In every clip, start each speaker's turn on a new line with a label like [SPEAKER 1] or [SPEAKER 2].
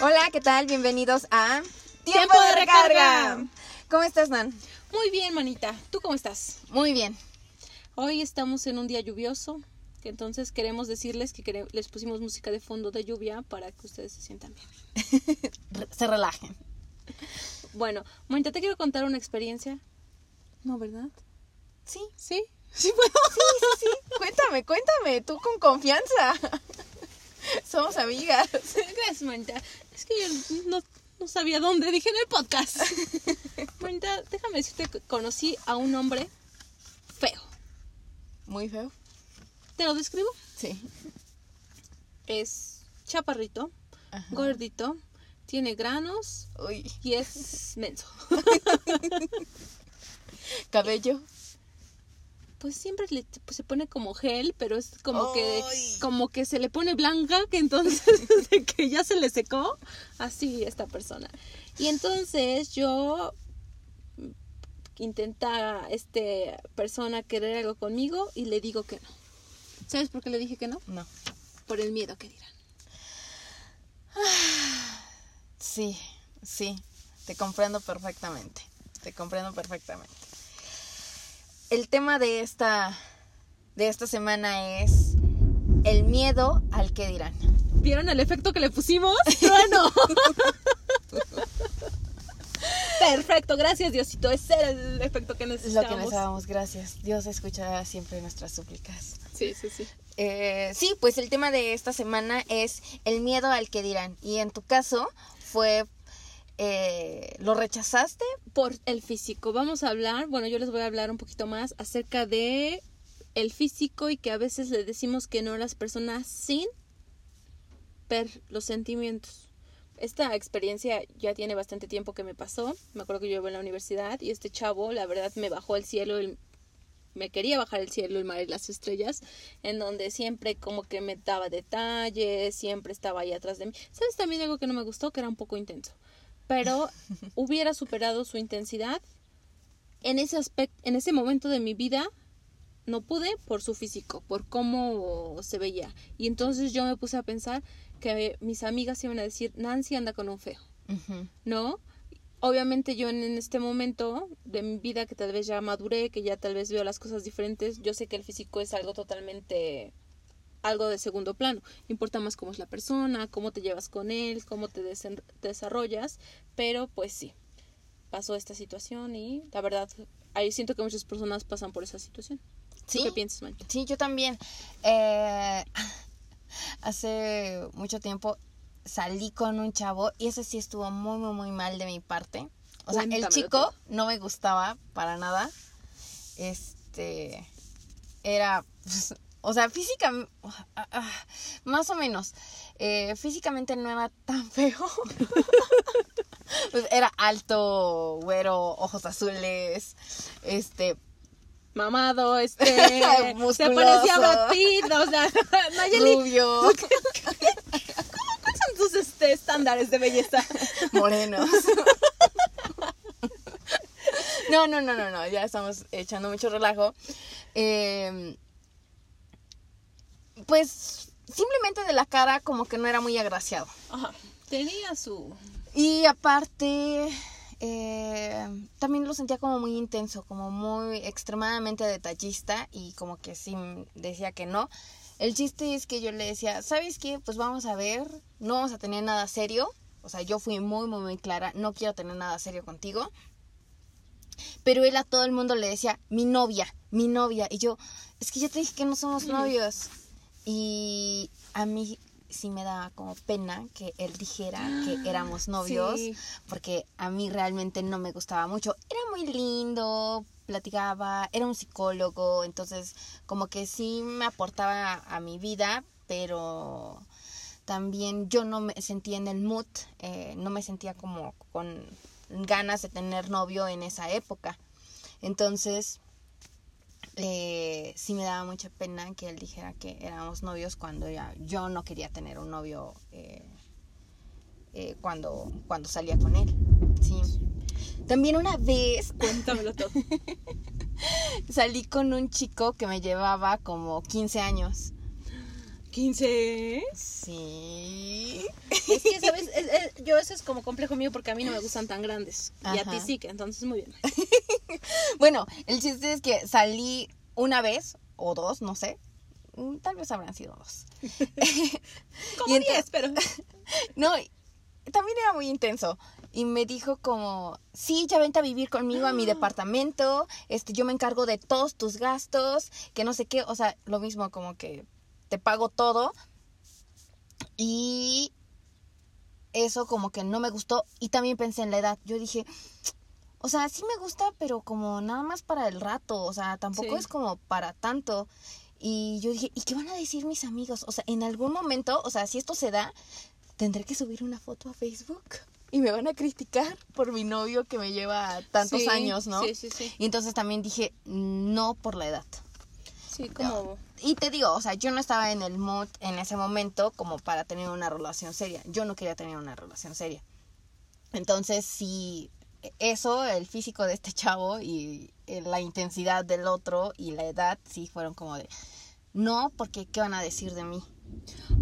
[SPEAKER 1] Hola, ¿qué tal? Bienvenidos a
[SPEAKER 2] Tiempo de recarga.
[SPEAKER 1] ¿Cómo estás, Nan?
[SPEAKER 2] Muy bien, manita. ¿Tú cómo estás?
[SPEAKER 1] Muy bien.
[SPEAKER 2] Hoy estamos en un día lluvioso, entonces queremos decirles que les pusimos música de fondo de lluvia para que ustedes se sientan bien.
[SPEAKER 1] Se relajen.
[SPEAKER 2] Bueno, manita, te quiero contar una experiencia. No, ¿verdad?
[SPEAKER 1] Sí,
[SPEAKER 2] ¿Sí? Sí, puedo.
[SPEAKER 1] sí, sí, sí. Cuéntame, cuéntame, tú con confianza. Somos amigas.
[SPEAKER 2] Gracias, manita. Es que yo no, no sabía dónde, dije en el podcast. manita, déjame decirte que conocí a un hombre feo.
[SPEAKER 1] Muy feo.
[SPEAKER 2] ¿Te lo describo?
[SPEAKER 1] Sí.
[SPEAKER 2] Es chaparrito,
[SPEAKER 1] Ajá.
[SPEAKER 2] gordito, tiene granos
[SPEAKER 1] Uy,
[SPEAKER 2] y es menso.
[SPEAKER 1] cabello.
[SPEAKER 2] Pues siempre le, pues se pone como gel, pero es como que como que se le pone blanca, que entonces que ya se le secó, así esta persona. Y entonces yo intenta este persona querer algo conmigo y le digo que no. ¿Sabes por qué le dije que no?
[SPEAKER 1] No.
[SPEAKER 2] Por el miedo que dirán.
[SPEAKER 1] Sí, sí. Te comprendo perfectamente. Te comprendo perfectamente. El tema de esta de esta semana es el miedo al que dirán.
[SPEAKER 2] ¿Vieron el efecto que le pusimos? Bueno. Perfecto, gracias Diosito. Ese era el efecto que
[SPEAKER 1] Es lo
[SPEAKER 2] necesitábamos.
[SPEAKER 1] que necesitábamos, gracias. Dios escucha siempre nuestras súplicas.
[SPEAKER 2] Sí, sí, sí.
[SPEAKER 1] Eh, sí, pues el tema de esta semana es el miedo al que dirán. Y en tu caso fue, eh, ¿lo rechazaste?
[SPEAKER 2] Por el físico. Vamos a hablar, bueno, yo les voy a hablar un poquito más acerca de el físico y que a veces le decimos que no a las personas sin ver los sentimientos. Esta experiencia ya tiene bastante tiempo que me pasó. Me acuerdo que yo iba en la universidad y este chavo, la verdad, me bajó al cielo, el- me quería bajar el cielo, el mar y las estrellas, en donde siempre como que me daba detalles, siempre estaba ahí atrás de mí. ¿Sabes también algo que no me gustó? Que era un poco intenso. Pero hubiera superado su intensidad en ese aspecto, en ese momento de mi vida no pude por su físico, por cómo se veía. Y entonces yo me puse a pensar que mis amigas iban a decir, Nancy anda con un feo, ¿no? Obviamente yo en, en este momento de mi vida que tal vez ya maduré, que ya tal vez veo las cosas diferentes, yo sé que el físico es algo totalmente algo de segundo plano. Importa más cómo es la persona, cómo te llevas con él, cómo te desarrollas, pero pues sí, pasó esta situación y la verdad, ahí siento que muchas personas pasan por esa situación. ¿Tú
[SPEAKER 1] Sí.
[SPEAKER 2] qué piensas, Mancha?
[SPEAKER 1] Sí, yo también. Eh, hace mucho tiempo salí con un chavo y ese sí estuvo muy, muy, muy mal de mi parte. O sea, el chico no me gustaba para nada. Este. Era. pues, o sea, físicamente. Más o menos. Eh, físicamente no era tan feo. pues era alto, güero, ojos azules. Este.
[SPEAKER 2] Mamado, este, se parecía Pitt, o sea, Nayeli,
[SPEAKER 1] Rubio.
[SPEAKER 2] ¿cuáles son tus este, estándares de belleza?
[SPEAKER 1] morenos. No, no, no, no, no, ya estamos echando mucho relajo. Eh, pues simplemente de la cara como que no era muy agraciado.
[SPEAKER 2] Ajá, tenía su...
[SPEAKER 1] Y aparte, eh, también lo sentía como muy intenso, como muy extremadamente detallista y como que sí decía que no. El chiste es que yo le decía, ¿sabes qué? Pues vamos a ver, no vamos a tener nada serio. O sea, yo fui muy, muy, muy clara, no quiero tener nada serio contigo. Pero él a todo el mundo le decía, mi novia, mi novia. Y yo, es que ya te dije que no somos novios. Y a mí sí me daba como pena que él dijera que éramos novios,
[SPEAKER 2] Sí.
[SPEAKER 1] porque a mí realmente no me gustaba mucho. Era muy lindo, platicaba, era un psicólogo, entonces como que sí me aportaba a mi vida, pero también yo no me sentía en el mood, eh, no me sentía como con ganas de tener novio en esa época. Entonces, eh, sí me daba mucha pena que él dijera que éramos novios cuando ya yo no quería tener un novio eh, eh, cuando, cuando salía con él. Sí. También una vez
[SPEAKER 2] Cuéntamelo todo.
[SPEAKER 1] salí con un chico que me llevaba como 15 años.
[SPEAKER 2] 15.
[SPEAKER 1] Sí.
[SPEAKER 2] Es que, ¿sabes? Es- es- yo eso es como complejo mío porque a mí no me gustan tan grandes. Y a ti sí, que entonces muy bien.
[SPEAKER 1] Bueno, el chiste es que salí una vez o dos, no sé. Mm, Tal vez habrán sido dos.
[SPEAKER 2] Como
[SPEAKER 1] Y ento-
[SPEAKER 2] 10, pero...
[SPEAKER 1] No, también era muy intenso. Y me dijo como, sí, ya vente a vivir conmigo a mi departamento, este, yo me encargo de todos tus gastos, que no sé qué, o sea, lo mismo como que te pago todo. Y eso como que no me gustó. Y también pensé en la edad. Yo dije, o sea, sí me gusta, pero como nada más para el rato, o sea, tampoco
[SPEAKER 2] Sí.
[SPEAKER 1] es como para tanto. Y yo dije, ¿y qué van a decir mis amigos? O sea, en algún momento, o sea, si esto se da, tendré que subir una foto a Facebook y me van a criticar por mi novio que me lleva tantos
[SPEAKER 2] Sí,
[SPEAKER 1] años, ¿no?
[SPEAKER 2] Sí, sí, sí.
[SPEAKER 1] Y entonces también dije, no por la edad.
[SPEAKER 2] Sí, como...
[SPEAKER 1] Y te digo, o sea, yo no estaba en el mood en ese momento como para tener una relación seria. Yo no quería tener una relación seria. Entonces, sí, eso, el físico de este chavo y eh, la intensidad del otro y la edad, sí fueron como de, no, porque ¿qué van a decir de mí?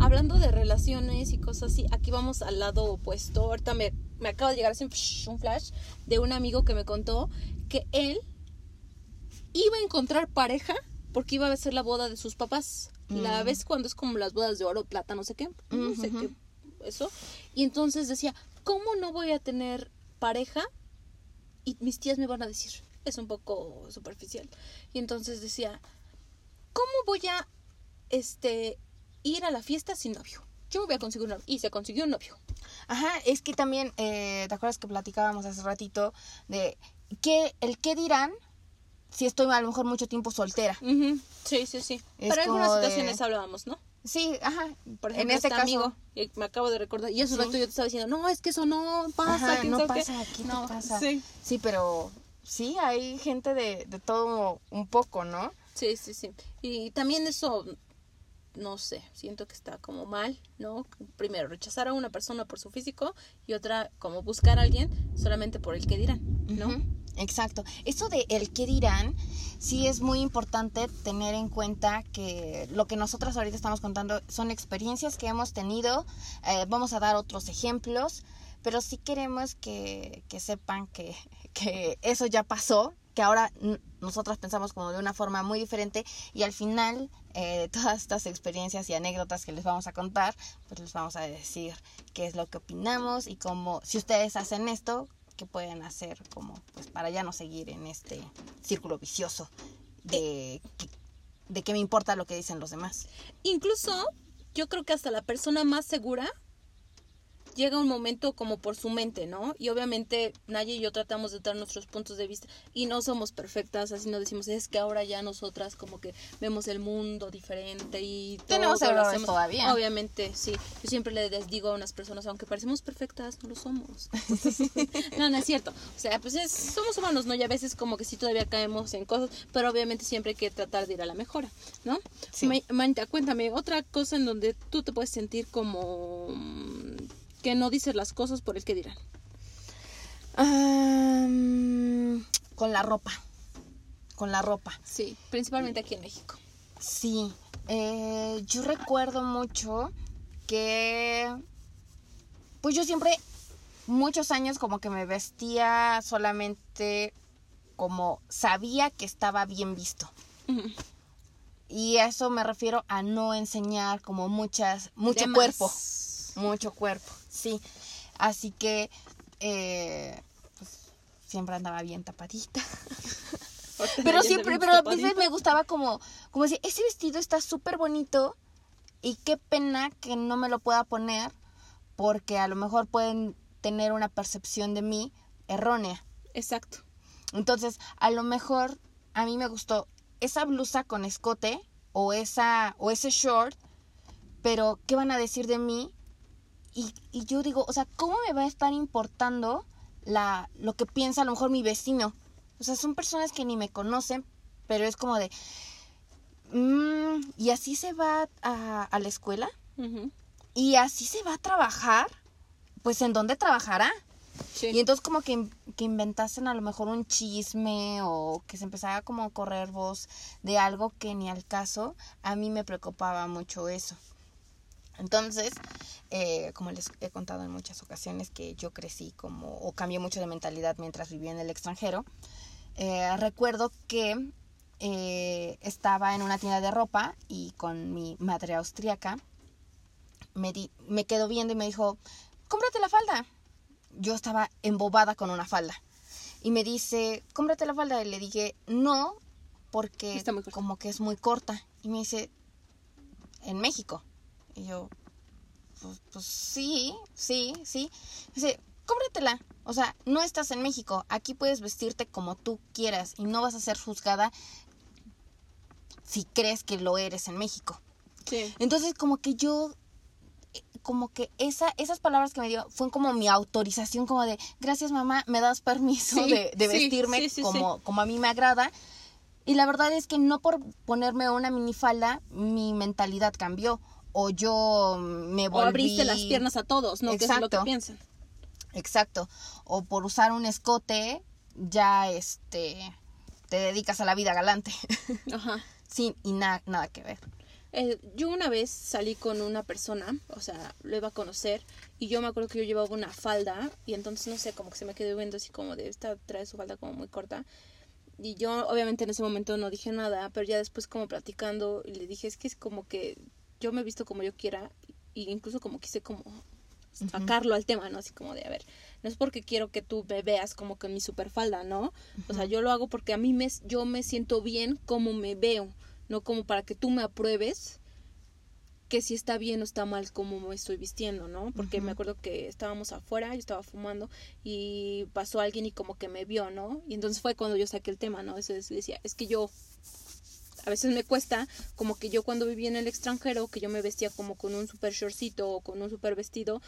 [SPEAKER 2] Hablando de relaciones y cosas así, aquí vamos al lado opuesto. Ahorita me, me acaba de llegar así un flash de un amigo que me contó que él iba a encontrar pareja porque iba a ser la boda de sus papás. La
[SPEAKER 1] Mm.
[SPEAKER 2] vez cuando es como las bodas de oro, plata, no sé qué, no sé qué, eso. Y entonces decía, ¿cómo no voy a tener pareja? Y mis tías me van a decir, es un poco superficial. Y entonces decía, ¿cómo voy a este ir a la fiesta sin novio? Yo me voy a conseguir un novio. Y se consiguió un novio.
[SPEAKER 1] Ajá, es que también, eh, ¿te acuerdas que platicábamos hace ratito de que el qué dirán si estoy a lo mejor mucho tiempo soltera?
[SPEAKER 2] Sí, sí, sí.
[SPEAKER 1] Es
[SPEAKER 2] Pero en algunas
[SPEAKER 1] como de-
[SPEAKER 2] situaciones hablábamos, ¿no?
[SPEAKER 1] Sí, ajá.
[SPEAKER 2] Por
[SPEAKER 1] en
[SPEAKER 2] ejemplo,
[SPEAKER 1] este
[SPEAKER 2] este
[SPEAKER 1] caso,
[SPEAKER 2] amigo, me acabo de recordar, y eso
[SPEAKER 1] Sí.
[SPEAKER 2] rato yo te estaba diciendo, no, es que eso no pasa,
[SPEAKER 1] Ajá, no
[SPEAKER 2] sabe qué".
[SPEAKER 1] pasa, ¿qué te
[SPEAKER 2] No,
[SPEAKER 1] pasa?
[SPEAKER 2] Sí,
[SPEAKER 1] Sí, pero sí, hay gente de, de todo un poco, ¿no?
[SPEAKER 2] sí, sí, sí. Y también eso, no sé, siento que está como mal, ¿no? Primero, rechazar a una persona por su físico y otra, como buscar a alguien solamente por el que dirán, ¿no?
[SPEAKER 1] Exacto. Eso de el qué dirán, sí es muy importante tener en cuenta que lo que nosotros ahorita estamos contando son experiencias que hemos tenido. eh, vamos a dar otros ejemplos, pero sí queremos que, que sepan que, que eso ya pasó, que ahora n- nosotros pensamos como de una forma muy diferente y al final eh, todas estas experiencias y anécdotas que les vamos a contar, pues les vamos a decir qué es lo que opinamos y cómo, si ustedes hacen esto, qué pueden hacer como pues para ya no seguir en este círculo vicioso de que, de que me importa lo que dicen los demás.
[SPEAKER 2] Incluso yo creo que hasta la persona más segura llega un momento como por su mente, ¿no? Y obviamente Naya y yo tratamos de dar nuestros puntos de vista y no somos perfectas, así no decimos, es que ahora ya nosotras como que vemos el mundo diferente y todo
[SPEAKER 1] Tenemos
[SPEAKER 2] lo
[SPEAKER 1] errores
[SPEAKER 2] hacemos-
[SPEAKER 1] todavía.
[SPEAKER 2] Obviamente, sí. Yo siempre les digo a unas personas, aunque parecemos perfectas, no lo somos. Entonces, no, no es cierto. O sea, pues es, somos humanos, ¿no? Y a veces como que sí todavía caemos en cosas, pero obviamente siempre hay que tratar de ir a la mejora, ¿no?
[SPEAKER 1] Sí.
[SPEAKER 2] Ma- Manita, cuéntame, otra cosa en donde tú te puedes sentir como que no dices las cosas por el que dirán.
[SPEAKER 1] Am, con la ropa. Con la ropa.
[SPEAKER 2] Sí, principalmente aquí en México.
[SPEAKER 1] Sí. eh, yo recuerdo mucho que. Pues yo siempre, muchos años, como que me vestía solamente como sabía que estaba bien visto. Y a eso me refiero a no enseñar como muchas, mucho cuerpo. Mucho cuerpo, sí. Así que, eh, pues, siempre andaba bien tapadita. Pero siempre, pero a veces me gustaba como, como decir, ese vestido está súper bonito y qué pena que no me lo pueda poner porque a lo mejor pueden tener una percepción de mí errónea.
[SPEAKER 2] Exacto.
[SPEAKER 1] Entonces, a lo mejor a mí me gustó esa blusa con escote o esa o ese short, pero ¿qué van a decir de mí? Y, y yo digo, o sea, ¿cómo me va a estar importando la, lo que piensa a lo mejor mi vecino? O sea, son personas que ni me conocen, pero es como de, mm, y así se va a, a la escuela y así se va a trabajar, pues ¿en dónde trabajará?
[SPEAKER 2] Sí.
[SPEAKER 1] Y entonces como que, que inventasen a lo mejor un chisme o que se empezara como a correr voz de algo que ni al caso, a mí me preocupaba mucho eso. Entonces, eh, como les he contado en muchas ocasiones que yo crecí como, o cambié mucho de mentalidad mientras vivía en el extranjero, eh, recuerdo que eh, estaba en una tienda de ropa y con mi madre austriaca me, di, me quedó viendo y me dijo, cómprate la falda. Yo estaba embobada con una falda. Y me dice, cómprate la falda. Y le dije, no, porque como que es muy corta. Y me dice, en México. Y yo, pues, pues sí, sí, sí. Dice, cómpratela. O sea, no estás en México. Aquí puedes vestirte como tú quieras y no vas a ser juzgada si crees que lo eres en México.
[SPEAKER 2] Sí.
[SPEAKER 1] Entonces, como que yo, eh, como que esa, esas palabras que me dio fueron como mi autorización, como de, gracias mamá, me das permiso
[SPEAKER 2] Sí,
[SPEAKER 1] de, de
[SPEAKER 2] sí,
[SPEAKER 1] vestirme
[SPEAKER 2] sí,
[SPEAKER 1] como, como a mí me agrada. Y la verdad es que no por ponerme una minifalda, mi mentalidad cambió. O yo me
[SPEAKER 2] O
[SPEAKER 1] volví...
[SPEAKER 2] abriste las piernas a todos, ¿no? Que eso es lo que
[SPEAKER 1] Exacto.
[SPEAKER 2] piensan.
[SPEAKER 1] Exacto. O por usar un escote, ya este te dedicas a la vida galante.
[SPEAKER 2] Ajá.
[SPEAKER 1] Sin, y na- nada que ver.
[SPEAKER 2] Eh, yo una vez salí con una persona, o sea, lo iba a conocer, y yo me acuerdo que yo llevaba una falda, y entonces no sé, como que se me quedó viendo así como de esta trae su falda como muy corta. Y yo obviamente en ese momento no dije nada, pero ya después como platicando, le dije, es que es como que yo me he visto como yo quiera, y incluso como quise como sacarlo al tema, ¿no? Así como de, a ver, no es porque quiero que tú me veas como que mi superfalda, ¿no? O sea, yo lo hago porque a mí me, yo me siento bien como me veo, no como para que tú me apruebes que si está bien o está mal como me estoy vistiendo, ¿no? Porque me acuerdo que estábamos afuera, yo estaba fumando y pasó alguien y como que me vio, ¿no? Y entonces fue cuando yo saqué el tema, ¿no? Eso es- decía, es que yo a veces me cuesta como que yo cuando vivía en el extranjero, que yo me vestía como con un super shortcito o con un super vestido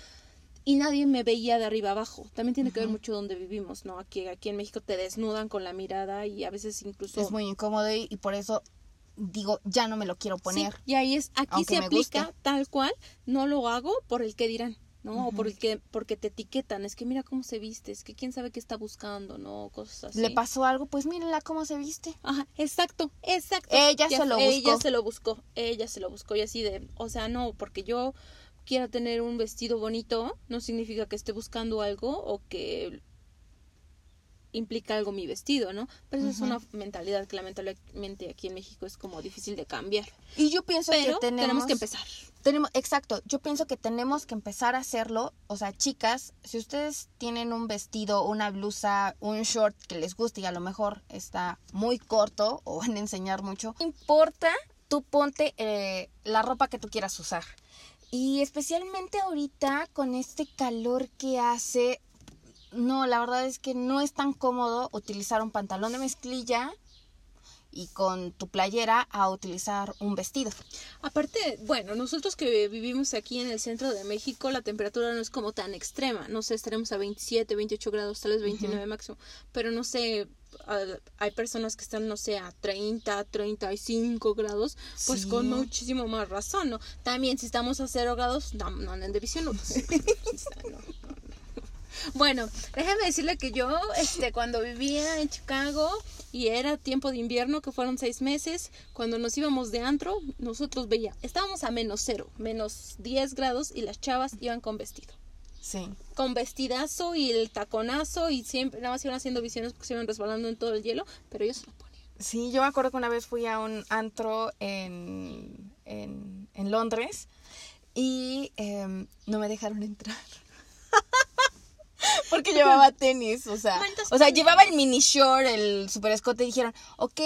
[SPEAKER 2] y nadie me veía de arriba abajo. También tiene que ver mucho donde vivimos, ¿no? Aquí, aquí en México te desnudan con la mirada y a veces incluso...
[SPEAKER 1] Es muy incómodo y, y por eso digo, ya no me lo quiero poner.
[SPEAKER 2] Sí, y ahí es, aquí
[SPEAKER 1] aunque
[SPEAKER 2] se aplica
[SPEAKER 1] guste.
[SPEAKER 2] tal cual, no lo hago por el que dirán, ¿no? O por
[SPEAKER 1] Ujú.
[SPEAKER 2] el que, porque te etiquetan, es que mira cómo se viste, es que quién sabe qué está buscando, ¿no? Cosas así.
[SPEAKER 1] ¿Le pasó algo? Pues mírenla cómo se viste.
[SPEAKER 2] Ajá, exacto, exacto.
[SPEAKER 1] Ella
[SPEAKER 2] Ya
[SPEAKER 1] se lo
[SPEAKER 2] fue- Ella
[SPEAKER 1] buscó.
[SPEAKER 2] se lo buscó, ella se lo buscó y así de, o sea, no, porque yo quiera tener un vestido bonito, no significa que esté buscando algo o que implica algo mi vestido, ¿no? Pero esa es una mentalidad que lamentablemente aquí en México es como difícil de cambiar.
[SPEAKER 1] Y yo pienso
[SPEAKER 2] Pero
[SPEAKER 1] que tenemos,
[SPEAKER 2] tenemos que empezar.
[SPEAKER 1] Tenemos, exacto, yo pienso que tenemos que empezar a hacerlo. O sea, chicas, si ustedes tienen un vestido, una blusa, un short que les guste y a lo mejor está muy corto o van a enseñar mucho, no importa, tú ponte eh, la ropa que tú quieras usar. Y especialmente ahorita con este calor que hace, no, la verdad es que no es tan cómodo utilizar un pantalón de mezclilla y con tu playera a utilizar un vestido.
[SPEAKER 2] Aparte, bueno, nosotros que vivimos aquí en el centro de México, la temperatura no es como tan extrema. No sé, estaremos a 27, 28 grados, tal vez 29 máximo. Pero no sé, hay personas que están, no sé, a 30, 35 grados, pues
[SPEAKER 1] Sí.
[SPEAKER 2] con muchísimo más razón, ¿no? También si estamos a 0 grados, no, no anden de visión. No, no. Bueno, déjame decirle que yo, este, cuando vivía en Chicago y era tiempo de invierno, que fueron seis meses, cuando nos íbamos de antro, nosotros veía, estábamos a menos cero, menos 10 grados y las chavas iban con vestido.
[SPEAKER 1] Sí.
[SPEAKER 2] Con vestidazo y el taconazo y siempre, nada más iban haciendo visiones porque se iban resbalando en todo el hielo, pero ellos se lo ponían.
[SPEAKER 1] Sí, yo me acuerdo que una vez fui a un antro en, en, en Londres y em, no me dejaron entrar. Porque llevaba tenis, o sea, o sea, llevaba el mini short, el super escote y dijeron, ok,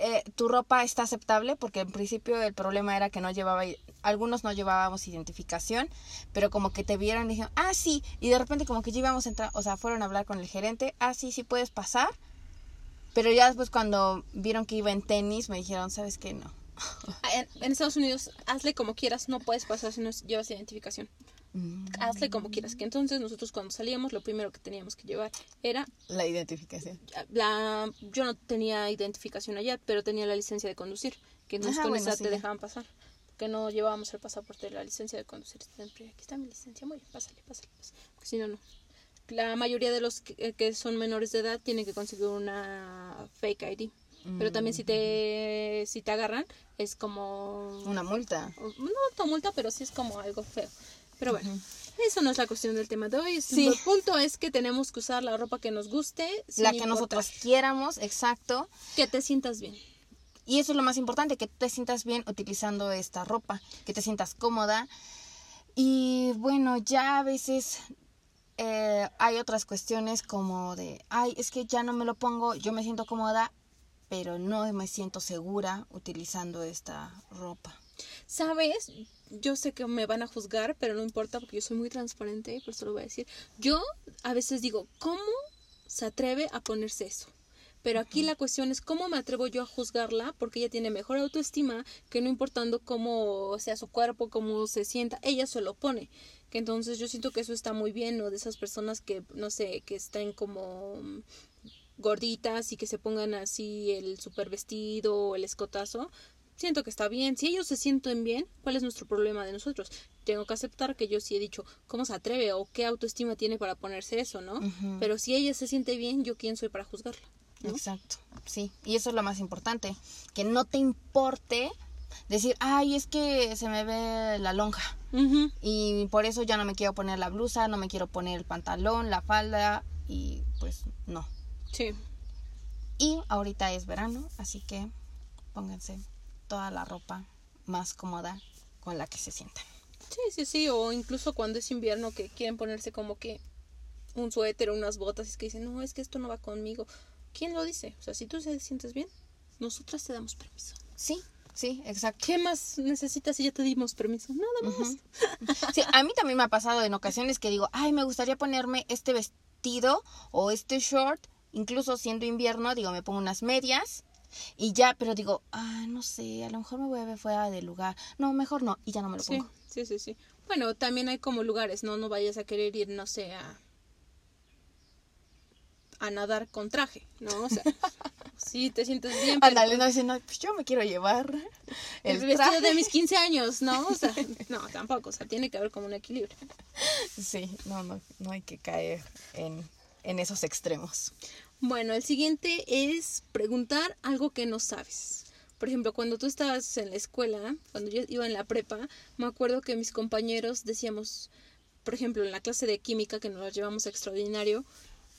[SPEAKER 1] eh, tu ropa está aceptable porque en principio el problema era que no llevaba, algunos no llevábamos identificación, pero como que te vieron y dijeron, ah, sí, y de repente como que ya íbamos a entrar, o sea, fueron a hablar con el gerente, ah, sí, sí puedes pasar, pero ya después cuando vieron que iba en tenis me dijeron, ¿sabes qué? No.
[SPEAKER 2] Ah, En, en Estados Unidos, hazle como quieras, no puedes pasar si no llevas identificación.
[SPEAKER 1] Mm,
[SPEAKER 2] Hazle como quieras. Que entonces nosotros cuando salíamos, lo primero que teníamos que llevar era
[SPEAKER 1] La identificación.
[SPEAKER 2] la yo no tenía identificación allá, pero tenía la licencia de conducir, que entonces
[SPEAKER 1] Ajá,
[SPEAKER 2] con
[SPEAKER 1] bueno,
[SPEAKER 2] esa
[SPEAKER 1] sí,
[SPEAKER 2] te
[SPEAKER 1] ya.
[SPEAKER 2] dejaban pasar. Que no llevábamos el pasaporte de la licencia de conducir. Siempre, aquí está mi licencia, muy bien, pásale, pásale, pásale. Porque si no, no. La mayoría de los que, que son menores de edad tienen que conseguir una fake ID. Pero también si te, si te agarran, es como...
[SPEAKER 1] Una multa.
[SPEAKER 2] No tanto multa, pero sí es como algo feo. Pero bueno, eso no es la cuestión del tema de hoy.
[SPEAKER 1] Sí.
[SPEAKER 2] El punto es que tenemos que usar la ropa que nos guste. sin
[SPEAKER 1] La que
[SPEAKER 2] importar
[SPEAKER 1] nosotros quieramos, exacto.
[SPEAKER 2] Que te sientas bien.
[SPEAKER 1] Y eso es lo más importante, que te sientas bien utilizando esta ropa, que te sientas cómoda. Y bueno, ya a veces eh, hay otras cuestiones como de, ay, es que ya no me lo pongo, yo me siento cómoda, pero no me siento segura utilizando esta ropa.
[SPEAKER 2] ¿Sabes? Yo sé que me van a juzgar, pero no importa porque yo soy muy transparente, por eso lo voy a decir. Yo a veces digo, ¿cómo se atreve a ponerse eso? Pero aquí la cuestión es cómo me atrevo yo a juzgarla, porque ella tiene mejor autoestima, que no importando cómo sea su cuerpo, cómo se sienta, ella se lo pone. Que entonces yo siento que eso está muy bien, ¿no? De esas personas que, no sé, que estén como gorditas y que se pongan así el super vestido o el escotazo, siento que está bien. Si ellos se sienten bien, ¿cuál es nuestro problema de nosotros? Tengo que aceptar que yo sí he dicho cómo se atreve o qué autoestima tiene para ponerse eso, ¿no? Pero si ella se siente bien, ¿yo quién soy para juzgarla? ¿no?
[SPEAKER 1] Exacto, sí. Y eso es lo más importante, que no te importe decir, ay, es que se me ve la lonja. Y por eso ya no me quiero poner la blusa, no me quiero poner el pantalón, la falda y pues no.
[SPEAKER 2] Sí.
[SPEAKER 1] Y ahorita es verano, así que pónganse toda la ropa más cómoda con la que se sientan.
[SPEAKER 2] Sí, sí, sí. O incluso cuando es invierno que quieren ponerse como que un suéter o unas botas y es que dicen, no, es que esto no va conmigo. ¿Quién lo dice? O sea, si tú te sientes bien, nosotras te damos permiso.
[SPEAKER 1] Sí, sí, exacto.
[SPEAKER 2] ¿Qué más necesitas si ya te dimos permiso? Nada más.
[SPEAKER 1] Sí, a mí también me ha pasado en ocasiones que digo, ay, me gustaría ponerme este vestido o este short, incluso siendo invierno, digo, me pongo unas medias y ya, pero digo, ah, no sé, a lo mejor me voy a ver fuera del lugar. No, mejor no, y ya no me lo pongo.
[SPEAKER 2] sí, sí, sí. Bueno, también hay como lugares, ¿no? No vayas a querer ir, no sé, a, a nadar con traje, ¿no? O sea, sí, te sientes bien,
[SPEAKER 1] Ándale, no dice, no, pues yo me quiero llevar
[SPEAKER 2] el,
[SPEAKER 1] el
[SPEAKER 2] vestido de mis 15 años, ¿no? O sea, no, tampoco, o sea, tiene que haber como un equilibrio.
[SPEAKER 1] Sí, no, no, no hay que caer en, en esos extremos.
[SPEAKER 2] Bueno, el siguiente es preguntar algo que no sabes. Por ejemplo, cuando tú estabas en la escuela, cuando yo iba en la prepa, me acuerdo que mis compañeros decíamos, por ejemplo, en la clase de química que nos llevamos extraordinario,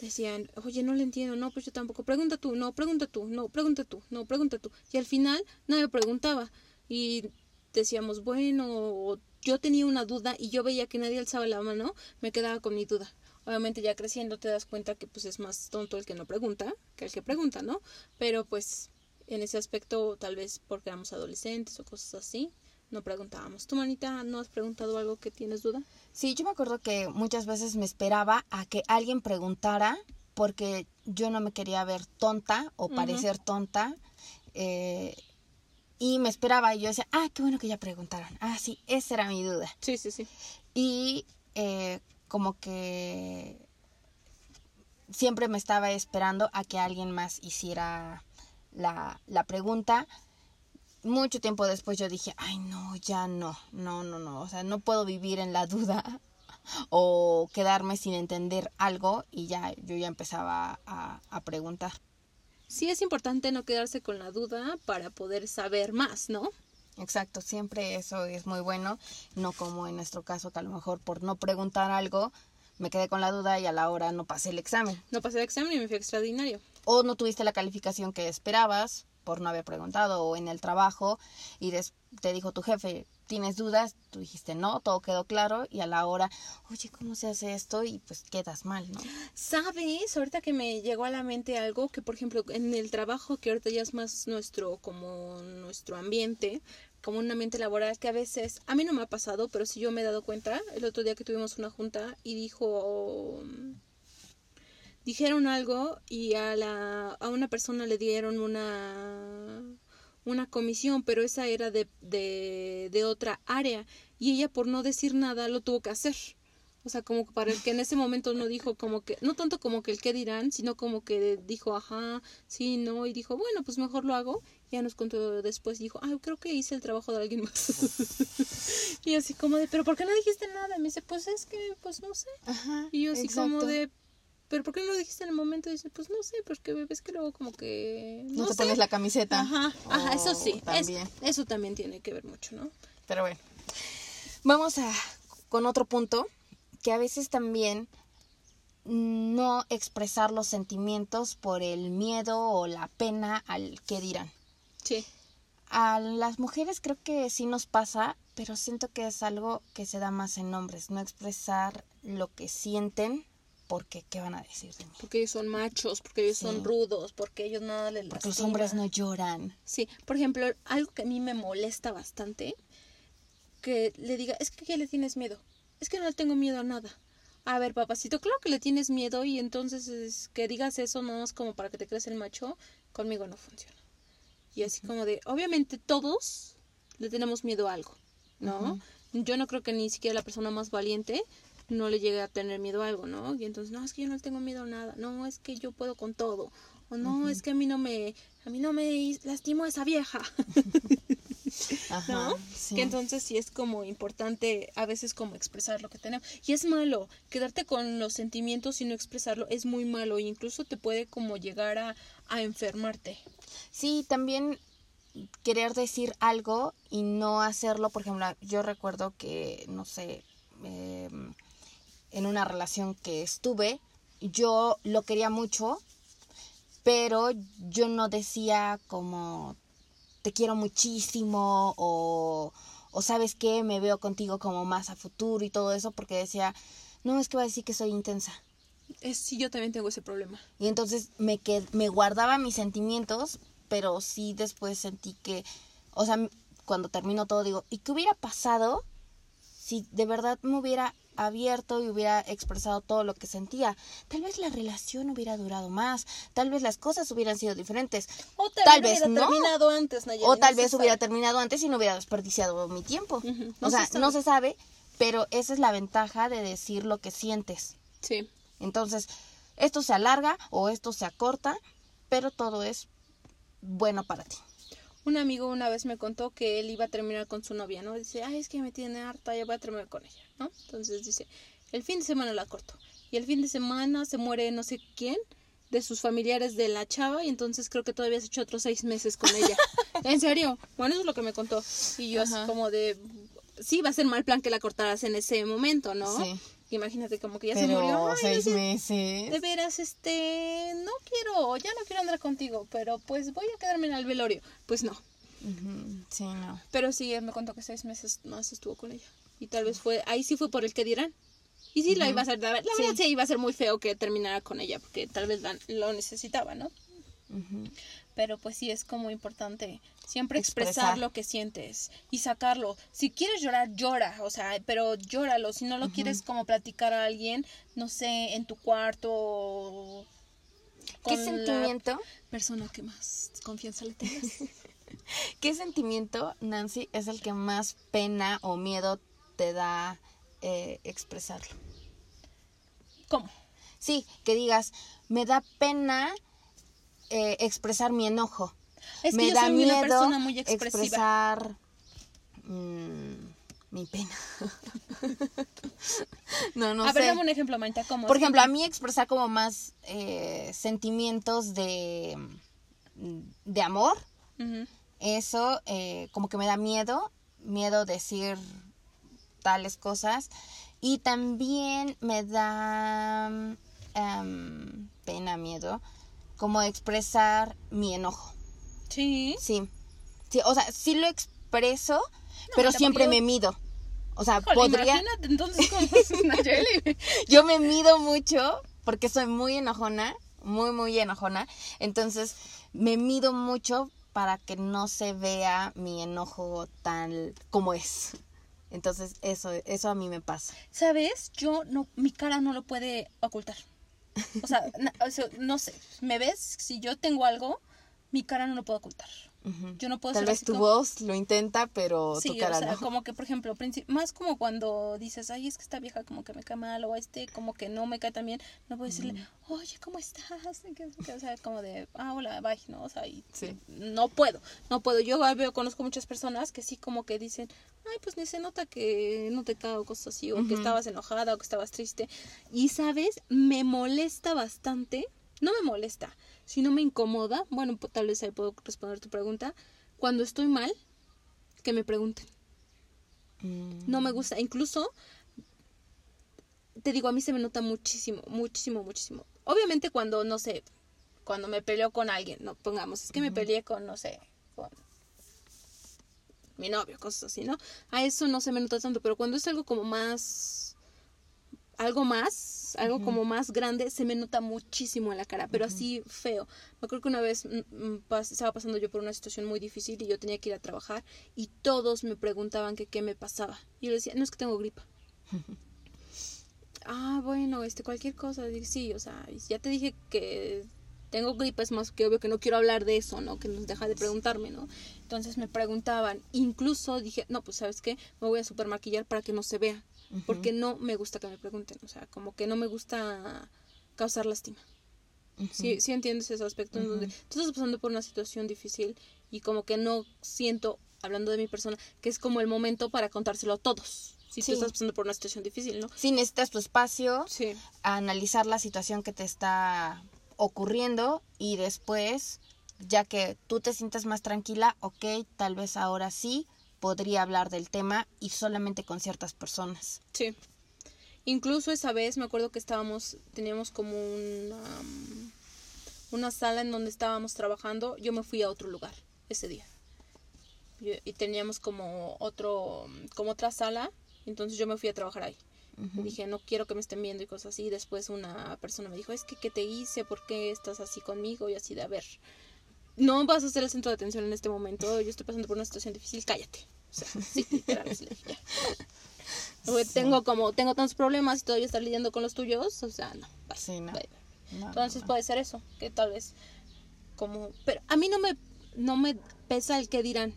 [SPEAKER 2] decían, oye, no le entiendo, no, pues yo tampoco, pregunta tú, no, pregunta tú, no, pregunta tú, no, pregunta tú. Y al final nadie preguntaba. Y decíamos, bueno, yo tenía una duda y yo veía que nadie alzaba la mano, me quedaba con mi duda. Obviamente ya creciendo te das cuenta que pues es más tonto el que no pregunta que el que pregunta, ¿no? Pero pues en ese aspecto tal vez porque éramos adolescentes o cosas así, no preguntábamos. ¿Tú, manita, no has preguntado algo que tienes duda?
[SPEAKER 1] Sí, yo me acuerdo que muchas veces me esperaba a que alguien preguntara porque yo no me quería ver tonta o parecer tonta. eh, y me esperaba y yo decía, ah, qué bueno que ya preguntaron. Ah, sí, esa era mi duda.
[SPEAKER 2] Sí, sí, sí.
[SPEAKER 1] Y eh, como que siempre me estaba esperando a que alguien más hiciera la, la pregunta. Mucho tiempo después yo dije, ay no, ya no, no, no, no, o sea, no puedo vivir en la duda o quedarme sin entender algo y ya yo ya empezaba a, a preguntar.
[SPEAKER 2] Sí es importante no quedarse con la duda para poder saber más, ¿no?
[SPEAKER 1] Exacto, siempre eso es muy bueno, no como en nuestro caso que a lo mejor por no preguntar algo me quedé con la duda y a la hora no pasé el examen.
[SPEAKER 2] No pasé el examen y me fui extraordinario.
[SPEAKER 1] o no tuviste la calificación que esperabas por no haber preguntado o en el trabajo y te dijo tu jefe, ¿tienes dudas? Tú dijiste no, todo quedó claro y a la hora, oye, ¿cómo se hace esto? Y pues quedas mal, ¿no?
[SPEAKER 2] ¿Sabes? Ahorita que me llegó a la mente algo que, por ejemplo, en el trabajo que ahorita ya es más nuestro, como nuestro ambiente, como un ambiente laboral que a veces, a mí no me ha pasado, pero sí yo me he dado cuenta, el otro día que tuvimos una junta y dijo, dijeron algo y a la, a una persona le dieron una, una comisión, pero esa era de, de, de otra área y ella por no decir nada lo tuvo que hacer. O sea, como para el que en ese momento no dijo como que, no tanto como que el qué dirán, sino como que dijo, ajá, sí, no, y dijo, bueno, pues mejor lo hago. Ya nos contó después, dijo, ay, creo que hice el trabajo de alguien más. y así como de, pero ¿por qué no dijiste nada? Y me dice, pues es que, pues no sé.
[SPEAKER 1] Ajá.
[SPEAKER 2] Y yo así como de, pero ¿por qué no lo dijiste en el momento? Y dice, pues no sé, porque ves que luego como que...
[SPEAKER 1] No, te
[SPEAKER 2] sé.
[SPEAKER 1] pones la camiseta.
[SPEAKER 2] Ajá, ajá, eso
[SPEAKER 1] Oh,
[SPEAKER 2] sí. es-
[SPEAKER 1] también.
[SPEAKER 2] eso también tiene que ver mucho, ¿no?
[SPEAKER 1] Pero bueno. Vamos a con otro punto que a veces también no expresar los sentimientos por el miedo o la pena al que dirán.
[SPEAKER 2] Sí.
[SPEAKER 1] A las mujeres creo que sí nos pasa, pero siento que es algo que se da más en hombres, no expresar lo que sienten porque qué van a decir de mí.
[SPEAKER 2] Porque ellos son machos, porque ellos
[SPEAKER 1] Sí.
[SPEAKER 2] son rudos, porque ellos nada les
[SPEAKER 1] Porque los hombres no lloran.
[SPEAKER 2] Sí, por ejemplo, algo que a mí me molesta bastante, que le diga, es que ¿qué le tienes miedo? Es que no le tengo miedo a nada. A ver, papacito, claro que le tienes miedo y entonces es que digas eso nada más como para que te creas el macho, conmigo no funciona. Y así como de, obviamente todos le tenemos miedo a algo, ¿no? Yo no creo que ni siquiera la persona más valiente no le llegue a tener miedo a algo, ¿no? Y entonces, no, es que yo no tengo miedo a nada, no, es que yo puedo con todo, o no, es que a mí no me, a mí no me lastimó esa vieja,
[SPEAKER 1] Ajá,
[SPEAKER 2] ¿no?
[SPEAKER 1] sí.
[SPEAKER 2] Que entonces sí es como importante a veces como expresar lo que tenemos. Y es malo, quedarte con los sentimientos y no expresarlo es muy malo e incluso te puede como llegar a, a enfermarte.
[SPEAKER 1] Sí, también querer decir algo y no hacerlo. Por ejemplo, yo recuerdo que, no sé, eh, en una relación que estuve, yo lo quería mucho, pero yo no decía como te quiero muchísimo o, o sabes qué, me veo contigo como más a futuro y todo eso, porque decía, no, es que va a decir que soy intensa.
[SPEAKER 2] Es, sí, yo también tengo ese problema.
[SPEAKER 1] Y entonces me, qued- me guardaba mis sentimientos, pero sí después sentí que, o sea, cuando terminó todo digo, ¿y qué hubiera pasado si de verdad me hubiera abierto y hubiera expresado todo lo que sentía? Tal vez la relación hubiera durado más, tal vez las cosas hubieran sido diferentes,
[SPEAKER 2] O
[SPEAKER 1] Tal vez
[SPEAKER 2] hubiera
[SPEAKER 1] no.
[SPEAKER 2] terminado antes, Nayeli,
[SPEAKER 1] o tal vez hubiera terminado antes y no hubiera desperdiciado mi tiempo.
[SPEAKER 2] No
[SPEAKER 1] O sea,
[SPEAKER 2] se
[SPEAKER 1] no se sabe, pero esa es la ventaja de decir lo que sientes.
[SPEAKER 2] Sí.
[SPEAKER 1] Entonces, esto se alarga o esto se acorta, pero todo es bueno para ti.
[SPEAKER 2] Un amigo una vez me contó que él iba a terminar con su novia, ¿no? Dice, ay, es que me tiene harta, ya voy a terminar con ella, ¿no? Entonces dice, el fin de semana la corto. Y el fin de semana se muere no sé quién de sus familiares de la chava y entonces creo que todavía has hecho otros seis meses con ella. ¿En serio? Bueno, eso es lo que me contó. Y yo así
[SPEAKER 1] Ajá.
[SPEAKER 2] como de, sí, va a ser mal plan que la cortaras en ese momento, ¿no?
[SPEAKER 1] Sí.
[SPEAKER 2] Imagínate como que ya se murió. Ay,
[SPEAKER 1] seis
[SPEAKER 2] sé,
[SPEAKER 1] meses.
[SPEAKER 2] de veras, este, no quiero, ya no quiero andar contigo, pero pues voy a quedarme en el velorio. Pues no.
[SPEAKER 1] Sí, no.
[SPEAKER 2] Pero sí, él me contó que seis meses más estuvo con ella. Y tal vez fue, ahí sí fue por el que dirán. Y sí, la iba a hacer, la, verdad sí iba a ser muy feo que terminara con ella, porque tal vez la- lo necesitaba, ¿no?
[SPEAKER 1] Ujú.
[SPEAKER 2] Pero pues sí es como importante siempre expresar,
[SPEAKER 1] Expresar.
[SPEAKER 2] lo que sientes y sacarlo. Si quieres llorar, llora, o sea, pero llóralo. Si no lo quieres como platicar a alguien, no sé, en tu cuarto o
[SPEAKER 1] ¿Qué
[SPEAKER 2] la
[SPEAKER 1] sentimiento?
[SPEAKER 2] persona que más confianza le tengas.
[SPEAKER 1] ¿Qué sentimiento, Nancy, es el que más pena o miedo te da eh, expresarlo?
[SPEAKER 2] ¿Cómo?
[SPEAKER 1] Sí, que digas, me da pena eh, expresar mi enojo.
[SPEAKER 2] Es que
[SPEAKER 1] me
[SPEAKER 2] yo
[SPEAKER 1] da
[SPEAKER 2] soy
[SPEAKER 1] miedo
[SPEAKER 2] una persona muy expresiva.
[SPEAKER 1] expresar mm, mi pena. no, no
[SPEAKER 2] a
[SPEAKER 1] sé.
[SPEAKER 2] ver, dame un ejemplo, Manita, ¿cómo?
[SPEAKER 1] Por ejemplo, a mí expresar como más eh, sentimientos de, de amor, eso eh, como que me da miedo, miedo decir tales cosas. Y también me da em, pena, miedo, como expresar mi enojo.
[SPEAKER 2] Sí.
[SPEAKER 1] Sí. sí o sea, sí lo expreso, pero siempre me mido. O sea,
[SPEAKER 2] Híjole,
[SPEAKER 1] podría...
[SPEAKER 2] Imagínate entonces cómo es.
[SPEAKER 1] Yo me mido mucho porque soy muy enojona, muy, muy enojona. Entonces, me mido mucho para que no se vea mi enojo tal como es. Entonces, eso, eso a mí me pasa.
[SPEAKER 2] ¿Sabes? Yo no, mi cara no lo puede ocultar. O sea, no sé, ¿me ves? Si yo tengo algo, mi cara no lo puedo ocultar. Yo no puedo
[SPEAKER 1] Tal vez
[SPEAKER 2] así
[SPEAKER 1] tu
[SPEAKER 2] como-
[SPEAKER 1] voz lo intenta, pero
[SPEAKER 2] Sí,
[SPEAKER 1] tu cara
[SPEAKER 2] o sea,
[SPEAKER 1] no.
[SPEAKER 2] como que por ejemplo, más como cuando dices, ay, es que esta vieja como que me cae mal o este como que no me cae tan bien, no puedo decirle, oye, ¿cómo estás? O sea, como de, ah, hola, bye, ¿no? O sea, y
[SPEAKER 1] Sí.
[SPEAKER 2] no puedo, no puedo. Yo veo, conozco muchas personas que sí como que dicen, ay, pues ni se nota que no te cago cosas así, o que estabas enojada o que estabas triste. Y, ¿sabes? Me molesta bastante, no me molesta, sino me incomoda, bueno, pues, tal vez ahí puedo responder tu pregunta, cuando estoy mal, que me pregunten.
[SPEAKER 1] Mm,
[SPEAKER 2] No me gusta. Incluso, te digo, a mí se me nota muchísimo, muchísimo, muchísimo. Obviamente cuando, no sé, cuando me peleo con alguien, no, pongamos, es que me peleé con, no sé, con mi novio, cosas así, ¿no? A eso no se me nota tanto, pero cuando es algo como más, algo más, algo como más grande, se me nota muchísimo en la cara, pero así feo. Me acuerdo que una vez mm, mm, pas- estaba pasando yo por una situación muy difícil y yo tenía que ir a trabajar y todos me preguntaban que qué me pasaba. Y yo les decía, no es que tengo gripa. ah, bueno, este, cualquier cosa. Dije, sí, o sea, ya te dije que tengo gripa, es más que obvio que no quiero hablar de eso, ¿no? Que nos deja de preguntarme, ¿no? Entonces me preguntaban, incluso dije, no, pues sabes qué, me voy a supermaquillar para que no se vea, porque no me gusta que me pregunten, o sea, como que no me gusta causar lástima.
[SPEAKER 1] Ujú.
[SPEAKER 2] Sí, sí entiendes ese aspecto en donde tú estás pasando por una situación difícil y como que no siento, hablando de mi persona, que es como el momento para contárselo a todos. Si
[SPEAKER 1] Sí.
[SPEAKER 2] tú estás pasando por una situación difícil, ¿no?
[SPEAKER 1] Sí, necesitas tu espacio,
[SPEAKER 2] Sí.
[SPEAKER 1] a analizar la situación que te está ocurriendo y después, ya que tú te sientas más tranquila, ok, tal vez ahora sí podría hablar del tema y solamente con ciertas personas.
[SPEAKER 2] Sí. Incluso esa vez me acuerdo que estábamos, teníamos como una, um, una sala en donde estábamos trabajando. Yo me fui a otro lugar ese día. Yo- y teníamos como otro, como otra sala. Entonces yo me fui a trabajar ahí. Y dije, no quiero que me estén viendo y cosas así. Después una persona me dijo, es que, ¿qué te hice? ¿Por qué estás así conmigo? Y así de, a ver, no vas a ser el centro de atención en este momento. Yo estoy pasando por una situación difícil, cállate. O sea, sí,
[SPEAKER 1] Sí.
[SPEAKER 2] Tengo como, tengo tantos problemas y todavía estar lidiando con los tuyos. O sea, no. bye,
[SPEAKER 1] Sí, no.
[SPEAKER 2] bye, bye.
[SPEAKER 1] No,
[SPEAKER 2] Entonces
[SPEAKER 1] no,
[SPEAKER 2] puede ser eso, que tal vez como... Pero a mí no me, no me pesa el que dirán